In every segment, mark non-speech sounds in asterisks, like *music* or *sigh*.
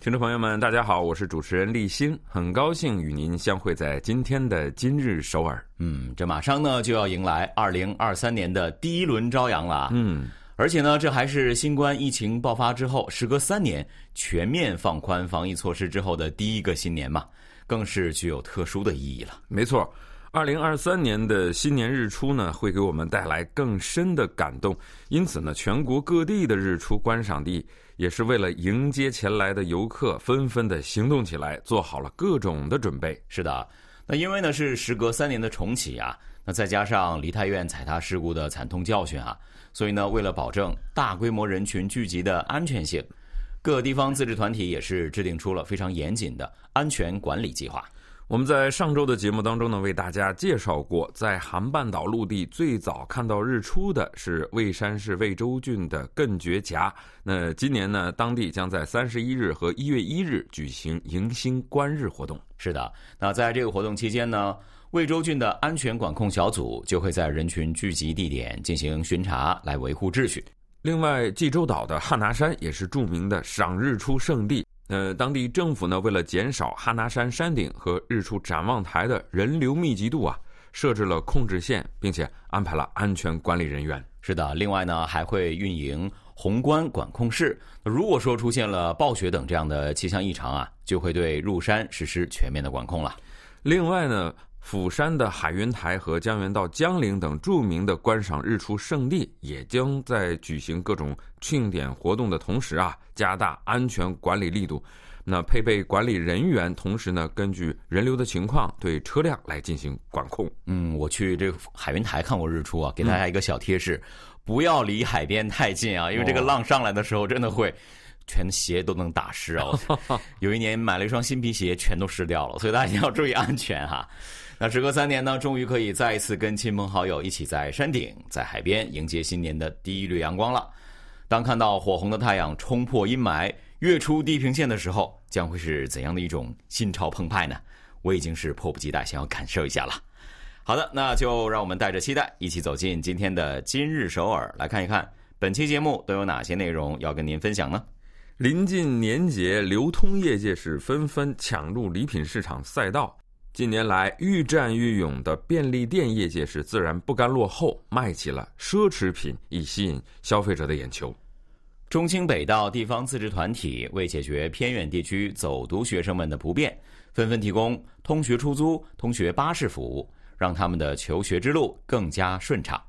听众朋友们，大家好，我是主持人立新，很高兴与您相会在今天的今日首尔。嗯，这马上呢就要迎来二零二三年的第一轮朝阳了。嗯，而且呢，这还是新冠疫情爆发之后，时隔三年全面放宽防疫措施之后的第一个新年嘛，更是具有特殊的意义了。没错。二零二三年的新年日出呢，会给我们带来更深的感动。因此呢，全国各地的日出观赏地也是为了迎接前来的游客，纷纷的行动起来，做好了各种的准备。是的，那因为呢是时隔三年的重启啊，那再加上梨泰院踩踏事故的惨痛教训啊，所以呢，为了保证大规模人群聚集的安全性，各地方自治团体也是制定出了非常严谨的安全管理计划。我们在上周的节目当中呢，为大家介绍过，在韩半岛陆地最早看到日出的是蔚山市蔚州郡的艮觉峡。那今年呢，当地将在三十一日和一月一日举行迎新观日活动。是的，那在这个活动期间呢，蔚州郡的安全管控小组就会在人群聚集地点进行巡查，来维护秩序。另外，济州岛的汉拿山也是著名的赏日出圣地。呃，当地政府呢，为了减少哈拿山山顶和日出展望台的人流密集度啊，设置了控制线，并且安排了安全管理人员。是的，另外呢，还会运营宏观管控室。如果说出现了暴雪等这样的气象异常啊，就会对入山实施全面的管控了。另外呢。釜山的海云台和江原道江陵等著名的观赏日出胜地，也将在举行各种庆典活动的同时啊，加大安全管理力度。那配备管理人员，同时呢，根据人流的情况对车辆来进行管控。嗯，我去这个海云台看过日出啊，给大家一个小贴士：不要离海边太近啊，因为这个浪上来的时候，真的会全鞋都能打湿啊。*laughs* 有一年买了一双新皮鞋，全都湿掉了，所以大家一定要注意安全哈。那时隔三年呢，终于可以再一次跟亲朋好友一起在山顶、在海边迎接新年的第一缕阳光了。当看到火红的太阳冲破阴霾，跃出地平线的时候，将会是怎样的一种心潮澎湃呢？我已经是迫不及待想要感受一下了。好的，那就让我们带着期待，一起走进今天的今日首尔，来看一看本期节目都有哪些内容要跟您分享呢？临近年节，流通业界是纷纷抢入礼品市场赛道。近年来愈战愈勇的便利店业界是自然不甘落后，卖起了奢侈品以吸引消费者的眼球。中清北道地方自治团体为解决偏远地区走读学生们的不便，纷纷提供通学出租、通学巴士服务，让他们的求学之路更加顺畅。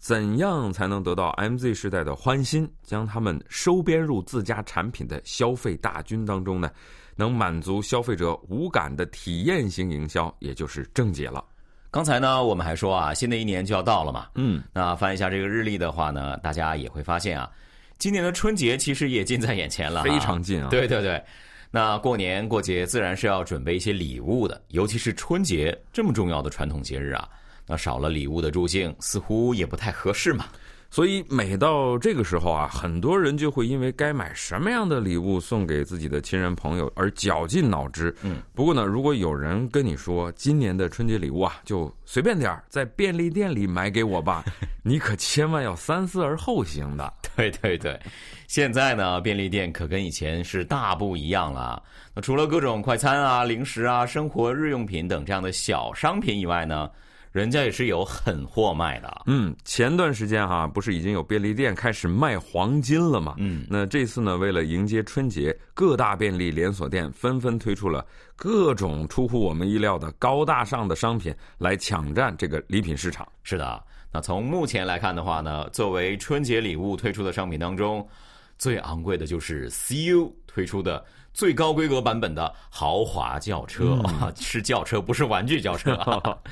怎样才能得到 MZ 时代的欢心，将他们收编入自家产品的消费大军当中呢？能满足消费者无感的体验型营销，也就是正解了。刚才呢，我们还说啊，新的一年就要到了嘛。嗯，那翻一下这个日历的话呢，大家也会发现啊，今年的春节其实也近在眼前了，非常近啊。对对对，那过年过节自然是要准备一些礼物的，尤其是春节这么重要的传统节日啊，那少了礼物的助兴，似乎也不太合适嘛。所以每到这个时候啊，很多人就会因为该买什么样的礼物送给自己的亲人朋友而绞尽脑汁。嗯，不过呢，如果有人跟你说今年的春节礼物啊，就随便点儿，在便利店里买给我吧，*laughs* 你可千万要三思而后行的。对对对，现在呢，便利店可跟以前是大不一样了。那除了各种快餐啊、零食啊、生活日用品等这样的小商品以外呢？人家也是有狠货卖的。嗯，前段时间哈，不是已经有便利店开始卖黄金了吗？嗯，那这次呢，为了迎接春节，各大便利连锁店纷纷推出了各种出乎我们意料的高大上的商品，来抢占这个礼品市场。是的，那从目前来看的话呢，作为春节礼物推出的商品当中，最昂贵的就是 CU 推出的最高规格版本的豪华轿车啊，*laughs* 是轿车，不是玩具轿车。*laughs*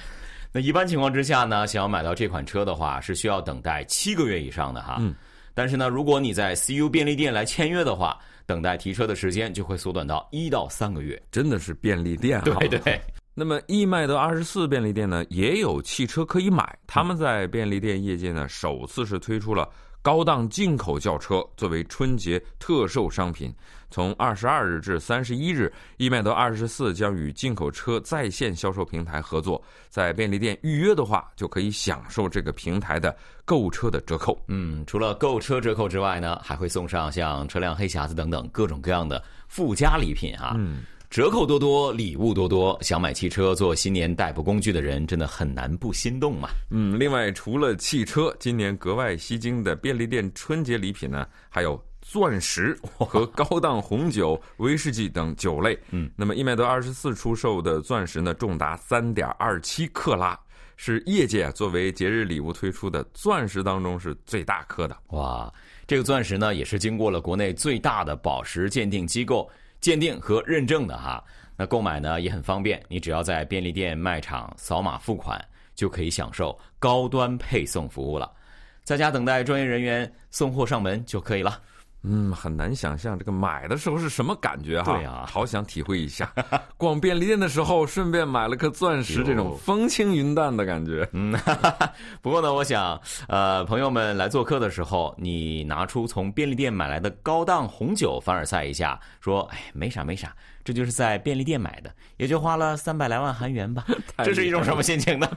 那一般情况之下呢，想要买到这款车的话，是需要等待七个月以上的哈。嗯，但是呢，如果你在 CU 便利店来签约的话，等待提车的时间就会缩短到一到三个月。真的是便利店啊！对对。*laughs* 那么易迈德二十四便利店呢，也有汽车可以买。他们在便利店业界呢，首次是推出了高档进口轿车作为春节特售商品。从二十二日至三十一日，易迈德二十四将与进口车在线销售平台合作，在便利店预约的话，就可以享受这个平台的购车的折扣。嗯，除了购车折扣之外呢，还会送上像车辆黑匣子等等各种各样的附加礼品啊。嗯。折扣多多，礼物多多，想买汽车做新年代步工具的人，真的很难不心动嘛。嗯，另外除了汽车，今年格外吸睛的便利店春节礼品呢，还有钻石和高档红酒、威士忌等酒类。嗯，那么易迈德二十四出售的钻石呢，重达三点二七克拉，是业界作为节日礼物推出的钻石当中是最大颗的。哇，这个钻石呢，也是经过了国内最大的宝石鉴定机构。鉴定和认证的哈，那购买呢也很方便，你只要在便利店卖场扫码付款，就可以享受高端配送服务了，在家等待专业人员送货上门就可以了。嗯，很难想象这个买的时候是什么感觉哈。对啊，好想体会一下，*laughs* 逛便利店的时候顺便买了颗钻石，这种风轻云淡的感觉。嗯，*laughs* 不过呢，我想，呃，朋友们来做客的时候，你拿出从便利店买来的高档红酒凡尔赛一下，说，哎，没啥没啥，这就是在便利店买的，也就花了三百来万韩元吧。*laughs* 这是一种什么心情呢？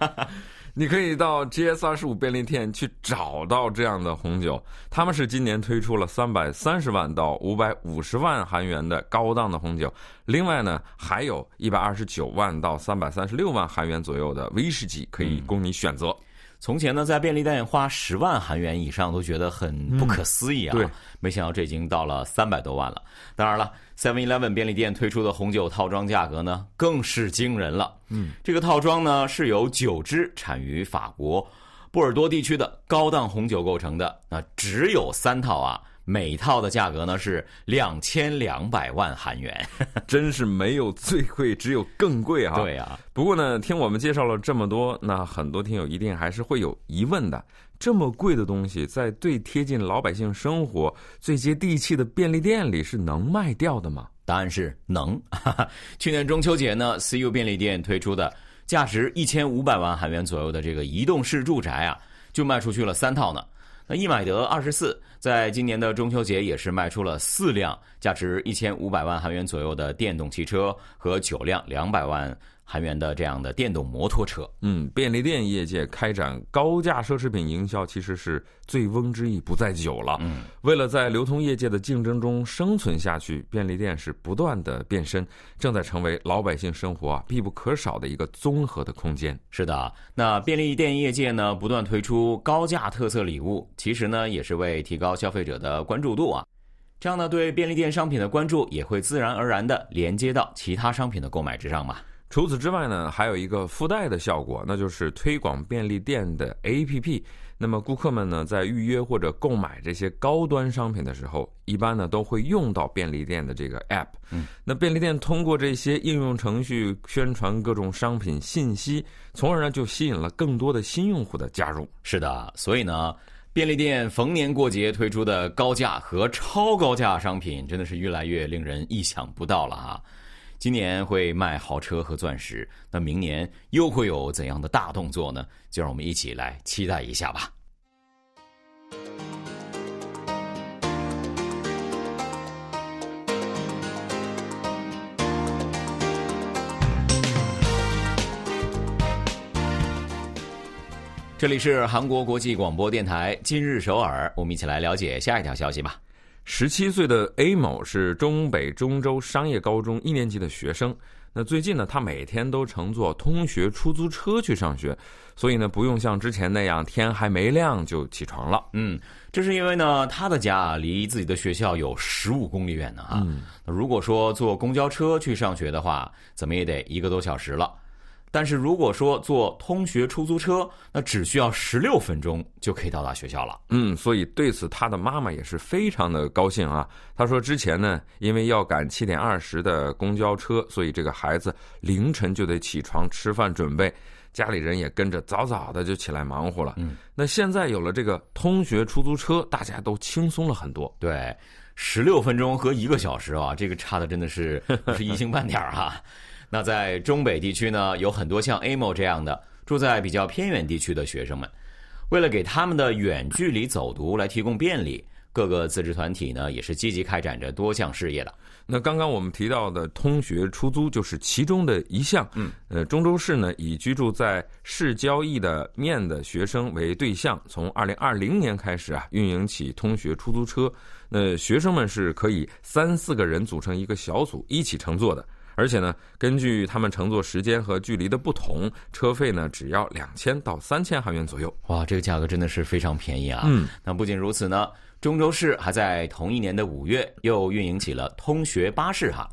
你可以到 GS 二十五便利店去找到这样的红酒，他们是今年推出了三百三十万到五百五十万韩元的高档的红酒，另外呢，还有一百二十九万到三百三十六万韩元左右的威士忌可以供你选择。从前呢，在便利店花十万韩元以上都觉得很不可思议啊！对，没想到这已经到了三百多万了。当然了，Seven Eleven 便利店推出的红酒套装价格呢，更是惊人了。嗯，这个套装呢是由九支产于法国波尔多地区的高档红酒构成的，那只有三套啊。每套的价格呢是两千两百万韩元，*laughs* 真是没有最贵，只有更贵啊！对啊。不过呢，听我们介绍了这么多，那很多听友一定还是会有疑问的：这么贵的东西，在最贴近老百姓生活、最接地气的便利店里是能卖掉的吗？答案是能。*laughs* 去年中秋节呢，CU 便利店推出的价值一千五百万韩元左右的这个移动式住宅啊，就卖出去了三套呢。那易买得二十四，在今年的中秋节也是卖出了四辆价值一千五百万韩元左右的电动汽车和九辆两百万。韩元的这样的电动摩托车，嗯，便利店业界开展高价奢侈品营销，其实是醉翁之意不在酒了。嗯，为了在流通业界的竞争中生存下去，便利店是不断的变身，正在成为老百姓生活啊必不可少的一个综合的空间。是的，那便利店业界呢不断推出高价特色礼物，其实呢也是为提高消费者的关注度啊，这样呢对便利店商品的关注也会自然而然的连接到其他商品的购买之上嘛。除此之外呢，还有一个附带的效果，那就是推广便利店的 APP。那么顾客们呢，在预约或者购买这些高端商品的时候，一般呢都会用到便利店的这个 App。嗯，那便利店通过这些应用程序宣传各种商品信息，从而呢就吸引了更多的新用户的加入。是的，所以呢，便利店逢年过节推出的高价和超高价商品，真的是越来越令人意想不到了啊！今年会卖豪车和钻石，那明年又会有怎样的大动作呢？就让我们一起来期待一下吧。这里是韩国国际广播电台今日首尔，我们一起来了解下一条消息吧。十七岁的 A 某是中北中州商业高中一年级的学生。那最近呢，他每天都乘坐通学出租车去上学，所以呢，不用像之前那样天还没亮就起床了。嗯，这是因为呢，他的家离自己的学校有十五公里远呢啊。那如果说坐公交车去上学的话，怎么也得一个多小时了。但是如果说坐通学出租车，那只需要十六分钟就可以到达学校了。嗯，所以对此他的妈妈也是非常的高兴啊。他说之前呢，因为要赶七点二十的公交车，所以这个孩子凌晨就得起床吃饭准备。家里人也跟着早早的就起来忙活了。嗯，那现在有了这个通学出租车，大家都轻松了很多。对，十六分钟和一个小时啊，这个差的真的是不 *laughs* 是一星半点儿哈。那在中北地区呢，有很多像 Amo 这样的住在比较偏远地区的学生们，为了给他们的远距离走读来提供便利。各个自治团体呢，也是积极开展着多项事业的。那刚刚我们提到的通学出租就是其中的一项。嗯，呃，中州市呢以居住在市郊易的面的学生为对象，从二零二零年开始啊，运营起通学出租车。那学生们是可以三四个人组成一个小组一起乘坐的，而且呢，根据他们乘坐时间和距离的不同，车费呢只要两千到三千韩元左右。哇，这个价格真的是非常便宜啊！嗯，那不仅如此呢。中州市还在同一年的五月又运营起了通学巴士哈，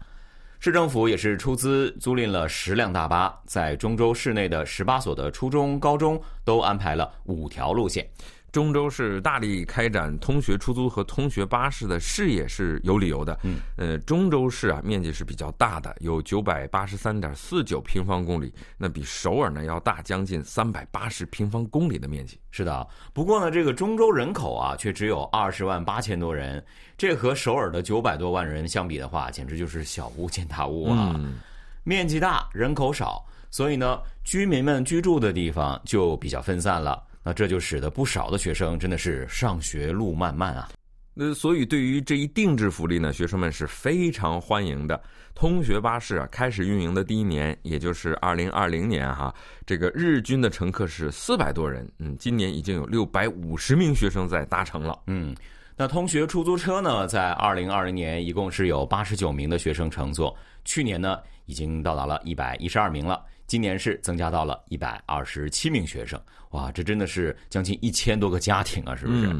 市政府也是出资租赁了十辆大巴，在中州市内的十八所的初中、高中都安排了五条路线。中州市大力开展通学出租和通学巴士的事业是有理由的。嗯，呃，中州市啊面积是比较大的，有九百八十三点四九平方公里，那比首尔呢要大将近三百八十平方公里的面积。是的，不过呢，这个中州人口啊却只有二十万八千多人，这和首尔的九百多万人相比的话，简直就是小巫见大巫啊！嗯，面积大，人口少，所以呢，居民们居住的地方就比较分散了。那这就使得不少的学生真的是上学路漫漫啊。那所以对于这一定制福利呢，学生们是非常欢迎的。通学巴士啊，开始运营的第一年，也就是二零二零年哈，这个日均的乘客是四百多人。嗯，今年已经有六百五十名学生在搭乘了。嗯，那通学出租车呢，在二零二零年一共是有八十九名的学生乘坐，去年呢已经到达了一百一十二名了。今年是增加到了一百二十七名学生，哇，这真的是将近一千多个家庭啊，是不是？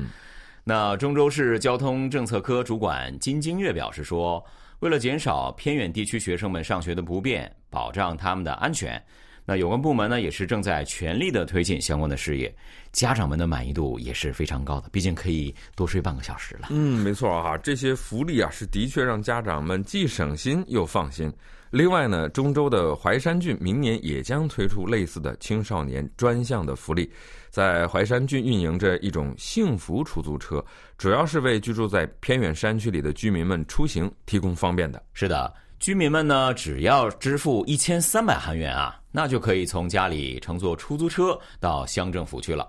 那中州市交通政策科主管金金月表示说，为了减少偏远地区学生们上学的不便，保障他们的安全，那有关部门呢也是正在全力的推进相关的事业，家长们的满意度也是非常高的，毕竟可以多睡半个小时了。嗯，没错啊，这些福利啊是的确让家长们既省心又放心。另外呢，中州的怀山郡明年也将推出类似的青少年专项的福利，在怀山郡运营着一种幸福出租车，主要是为居住在偏远山区里的居民们出行提供方便的。是的，居民们呢，只要支付一千三百韩元啊，那就可以从家里乘坐出租车到乡政府去了。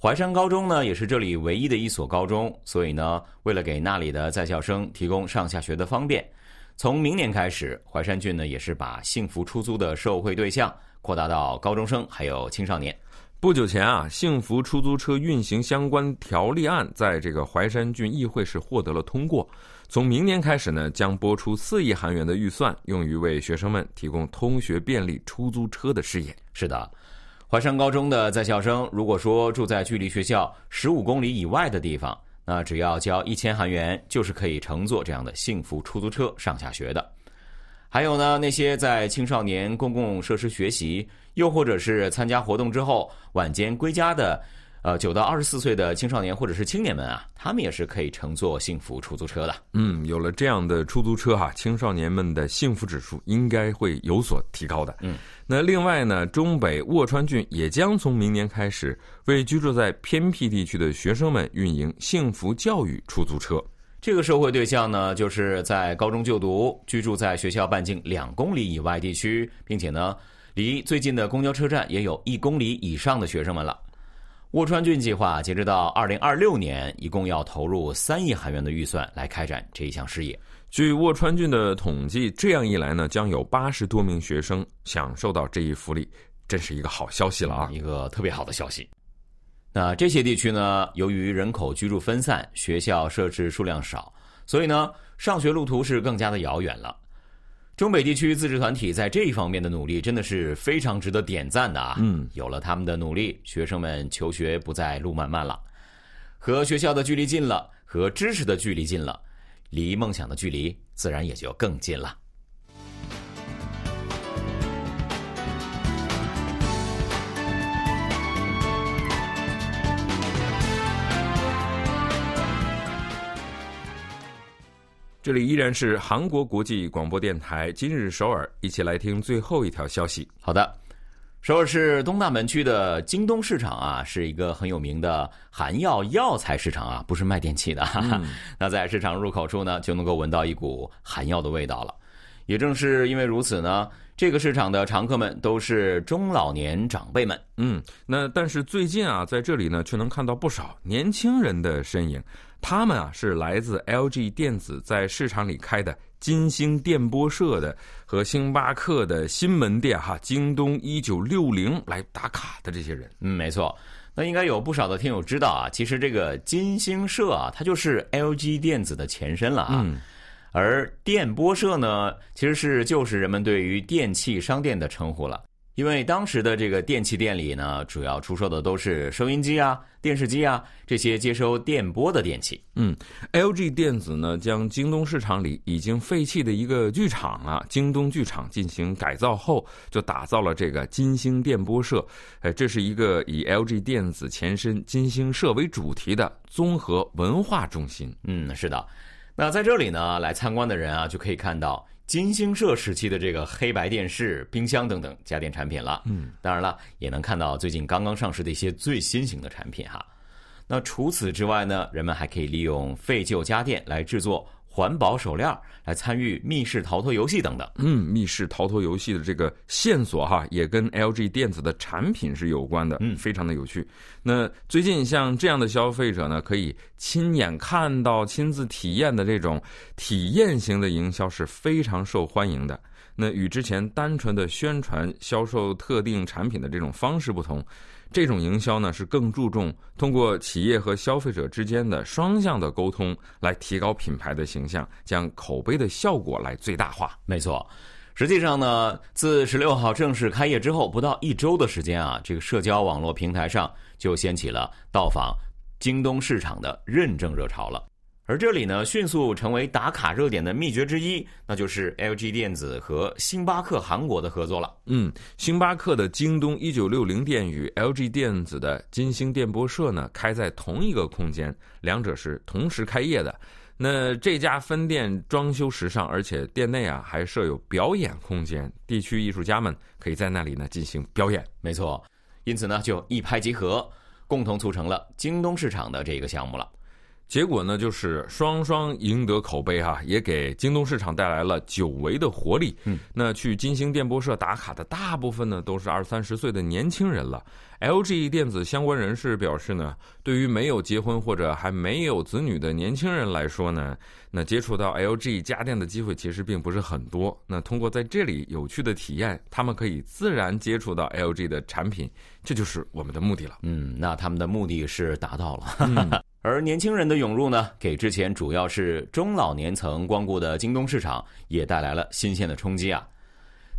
怀山高中呢，也是这里唯一的一所高中，所以呢，为了给那里的在校生提供上下学的方便。从明年开始，淮山郡呢也是把幸福出租的受惠对象扩大到高中生还有青少年。不久前啊，幸福出租车运行相关条例案在这个淮山郡议会是获得了通过。从明年开始呢，将拨出四亿韩元的预算，用于为学生们提供通学便利出租车的事业。是的，淮山高中的在校生如果说住在距离学校十五公里以外的地方。那只要交一千韩元，就是可以乘坐这样的幸福出租车上下学的。还有呢，那些在青少年公共设施学习，又或者是参加活动之后晚间归家的。呃，九到二十四岁的青少年或者是青年们啊，他们也是可以乘坐幸福出租车的。嗯，有了这样的出租车哈，青少年们的幸福指数应该会有所提高的。嗯，那另外呢，中北沃川郡也将从明年开始为居住在偏僻地区的学生们运营幸福教育出租车。这个社会对象呢，就是在高中就读、居住在学校半径两公里以外地区，并且呢，离最近的公交车站也有一公里以上的学生们了。沃川郡计划截止到二零二六年，一共要投入三亿韩元的预算来开展这一项事业。据沃川郡的统计，这样一来呢，将有八十多名学生享受到这一福利，真是一个好消息了啊！一个特别好的消息。那这些地区呢，由于人口居住分散，学校设置数量少，所以呢，上学路途是更加的遥远了。中北地区自治团体在这一方面的努力真的是非常值得点赞的啊！嗯，有了他们的努力，学生们求学不再路漫漫了，和学校的距离近了，和知识的距离近了，离梦想的距离自然也就更近了。这里依然是韩国国际广播电台今日首尔，一起来听最后一条消息。好的，首尔市东大门区的京东市场啊，是一个很有名的韩药药材市场啊，不是卖电器的。*laughs* 那在市场入口处呢，就能够闻到一股韩药的味道了。也正是因为如此呢，这个市场的常客们都是中老年长辈们。嗯，那但是最近啊，在这里呢，却能看到不少年轻人的身影。他们啊，是来自 LG 电子在市场里开的。金星电波社的和星巴克的新门店哈，京东一九六零来打卡的这些人，嗯，没错。那应该有不少的听友知道啊，其实这个金星社啊，它就是 LG 电子的前身了啊。而电波社呢，其实是就是人们对于电器商店的称呼了。因为当时的这个电器店里呢，主要出售的都是收音机啊、电视机啊这些接收电波的电器。嗯，LG 电子呢将京东市场里已经废弃的一个剧场啊，京东剧场进行改造后，就打造了这个金星电波社。哎，这是一个以 LG 电子前身金星社为主题的综合文化中心。嗯，是的。那在这里呢，来参观的人啊，就可以看到。金星社时期的这个黑白电视、冰箱等等家电产品了，嗯，当然了，也能看到最近刚刚上市的一些最新型的产品哈。那除此之外呢，人们还可以利用废旧家电来制作。环保手链来参与密室逃脱游戏等等。嗯，密室逃脱游戏的这个线索哈，也跟 LG 电子的产品是有关的。嗯，非常的有趣。那最近像这样的消费者呢，可以亲眼看到、亲自体验的这种体验型的营销是非常受欢迎的。那与之前单纯的宣传销售特定产品的这种方式不同。这种营销呢，是更注重通过企业和消费者之间的双向的沟通，来提高品牌的形象，将口碑的效果来最大化。没错，实际上呢，自十六号正式开业之后，不到一周的时间啊，这个社交网络平台上就掀起了到访京东市场的认证热潮了。而这里呢，迅速成为打卡热点的秘诀之一，那就是 LG 电子和星巴克韩国的合作了。嗯，星巴克的京东一九六零店与 LG 电子的金星电波社呢，开在同一个空间，两者是同时开业的。那这家分店装修时尚，而且店内啊还设有表演空间，地区艺术家们可以在那里呢进行表演。没错，因此呢就一拍即合，共同促成了京东市场的这个项目了。结果呢，就是双双赢得口碑哈，也给京东市场带来了久违的活力。嗯，那去金星电波社打卡的大部分呢，都是二三十岁的年轻人了。LG 电子相关人士表示呢，对于没有结婚或者还没有子女的年轻人来说呢，那接触到 LG 家电的机会其实并不是很多。那通过在这里有趣的体验，他们可以自然接触到 LG 的产品，这就是我们的目的了。嗯，那他们的目的是达到了。*laughs* 而年轻人的涌入呢，给之前主要是中老年层光顾的京东市场也带来了新鲜的冲击啊！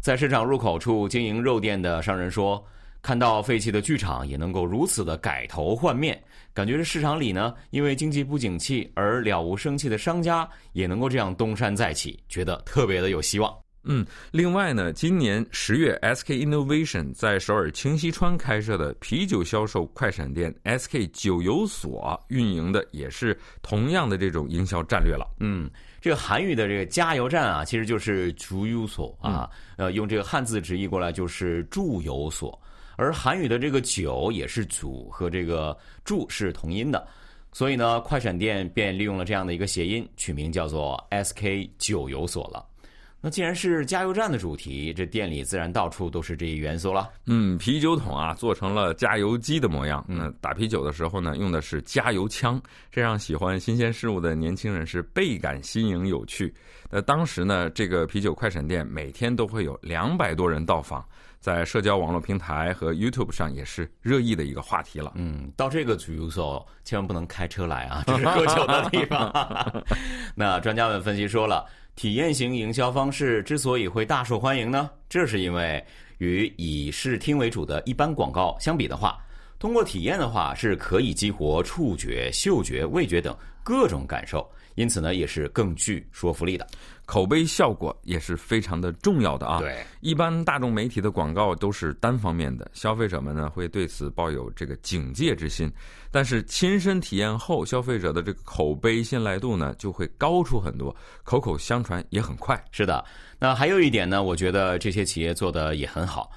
在市场入口处经营肉店的商人说，看到废弃的剧场也能够如此的改头换面，感觉这市场里呢，因为经济不景气而了无生气的商家也能够这样东山再起，觉得特别的有希望。嗯，另外呢，今年十月，SK Innovation 在首尔清溪川开设的啤酒销售快闪店 SK 酒友所运营的也是同样的这种营销战略了。嗯，这个韩语的这个加油站啊，其实就是주유所啊，呃，用这个汉字直译过来就是住友所，而韩语的这个酒也是主和这个住是同音的，所以呢，快闪店便利用了这样的一个谐音，取名叫做 SK 酒友所了。那既然是加油站的主题，这店里自然到处都是这一元素了。嗯，啤酒桶啊做成了加油机的模样。那打啤酒的时候呢，用的是加油枪，这让喜欢新鲜事物的年轻人是倍感新颖有趣。那当时呢，这个啤酒快闪店每天都会有两百多人到访，在社交网络平台和 YouTube 上也是热议的一个话题了。嗯，到这个主所千万不能开车来啊，这是喝酒的地方。*laughs* 那专家们分析说了。体验型营销方式之所以会大受欢迎呢，这是因为与以视听为主的一般广告相比的话，通过体验的话是可以激活触觉、嗅觉、味觉等各种感受。因此呢，也是更具说服力的，口碑效果也是非常的重要的啊。对，一般大众媒体的广告都是单方面的，消费者们呢会对此抱有这个警戒之心。但是亲身体验后，消费者的这个口碑信赖度呢就会高出很多，口口相传也很快。是的，那还有一点呢，我觉得这些企业做的也很好。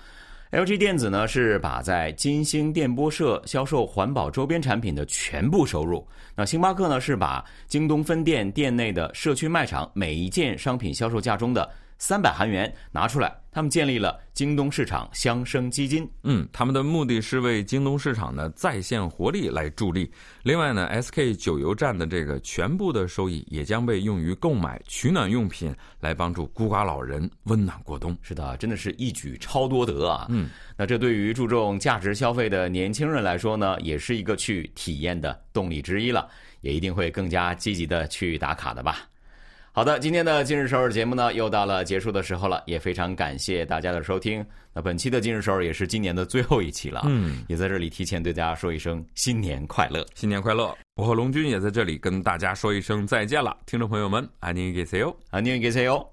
LG 电子呢是把在金星电波社销售环保周边产品的全部收入，那星巴克呢是把京东分店店内的社区卖场每一件商品销售价中的。三百韩元拿出来，他们建立了京东市场相生基金。嗯，他们的目的是为京东市场的在线活力来助力。另外呢，SK 九油站的这个全部的收益也将被用于购买取暖用品，来帮助孤寡老人温暖过冬。是的，真的是一举超多得啊！嗯，那这对于注重价值消费的年轻人来说呢，也是一个去体验的动力之一了，也一定会更加积极的去打卡的吧。好的，今天的今日首尔节目呢，又到了结束的时候了，也非常感谢大家的收听。那本期的今日首尔也是今年的最后一期了，嗯，也在这里提前对大家说一声新年快乐，新年快乐！我和龙军也在这里跟大家说一声再见了，听众朋友们，安宁给 C 哟，安宁给 C 哟。